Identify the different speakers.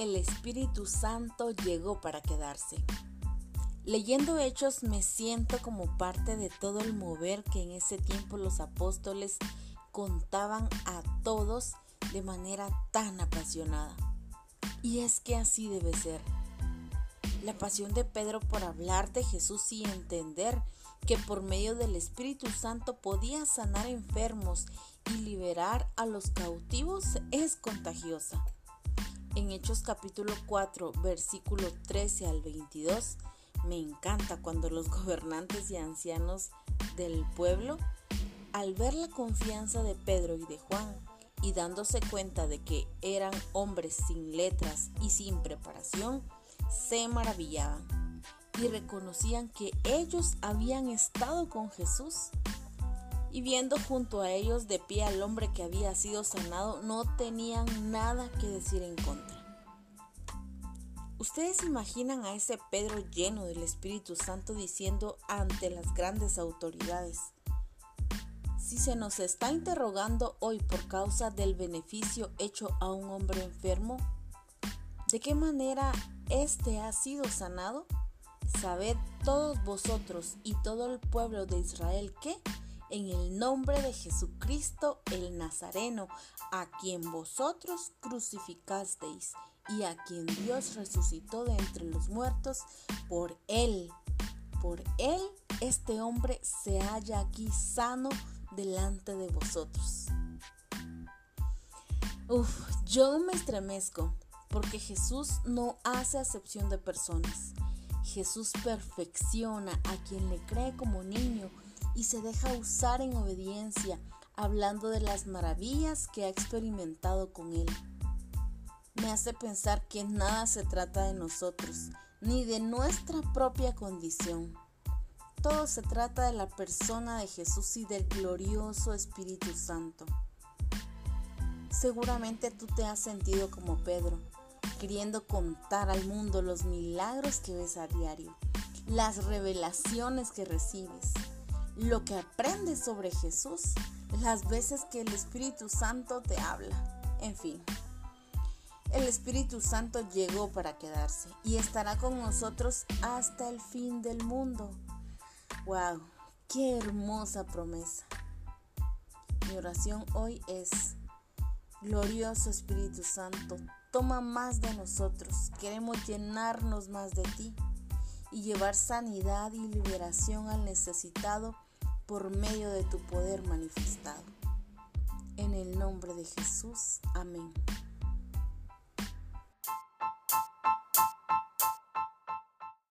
Speaker 1: el Espíritu Santo llegó para quedarse. Leyendo hechos me siento como parte de todo el mover que en ese tiempo los apóstoles contaban a todos de manera tan apasionada. Y es que así debe ser. La pasión de Pedro por hablar de Jesús y entender que por medio del Espíritu Santo podía sanar enfermos y liberar a los cautivos es contagiosa. En Hechos capítulo 4, versículo 13 al 22, me encanta cuando los gobernantes y ancianos del pueblo, al ver la confianza de Pedro y de Juan, y dándose cuenta de que eran hombres sin letras y sin preparación, se maravillaban y reconocían que ellos habían estado con Jesús. Y viendo junto a ellos de pie al hombre que había sido sanado, no tenían nada que decir en contra. Ustedes imaginan a ese Pedro lleno del Espíritu Santo diciendo ante las grandes autoridades, si se nos está interrogando hoy por causa del beneficio hecho a un hombre enfermo, ¿de qué manera éste ha sido sanado? Sabed todos vosotros y todo el pueblo de Israel que, en el nombre de Jesucristo el Nazareno, a quien vosotros crucificasteis y a quien Dios resucitó de entre los muertos, por él, por él este hombre se halla aquí sano delante de vosotros. Uf, yo me estremezco porque Jesús no hace acepción de personas. Jesús perfecciona a quien le cree como niño y se deja usar en obediencia, hablando de las maravillas que ha experimentado con él. Me hace pensar que nada se trata de nosotros, ni de nuestra propia condición. Todo se trata de la persona de Jesús y del glorioso Espíritu Santo. Seguramente tú te has sentido como Pedro queriendo contar al mundo los milagros que ves a diario, las revelaciones que recibes, lo que aprendes sobre Jesús, las veces que el Espíritu Santo te habla, en fin. El Espíritu Santo llegó para quedarse y estará con nosotros hasta el fin del mundo. ¡Wow! ¡Qué hermosa promesa! Mi oración hoy es, glorioso Espíritu Santo, Toma más de nosotros. Queremos llenarnos más de ti y llevar sanidad y liberación al necesitado por medio de tu poder manifestado. En el nombre de Jesús. Amén.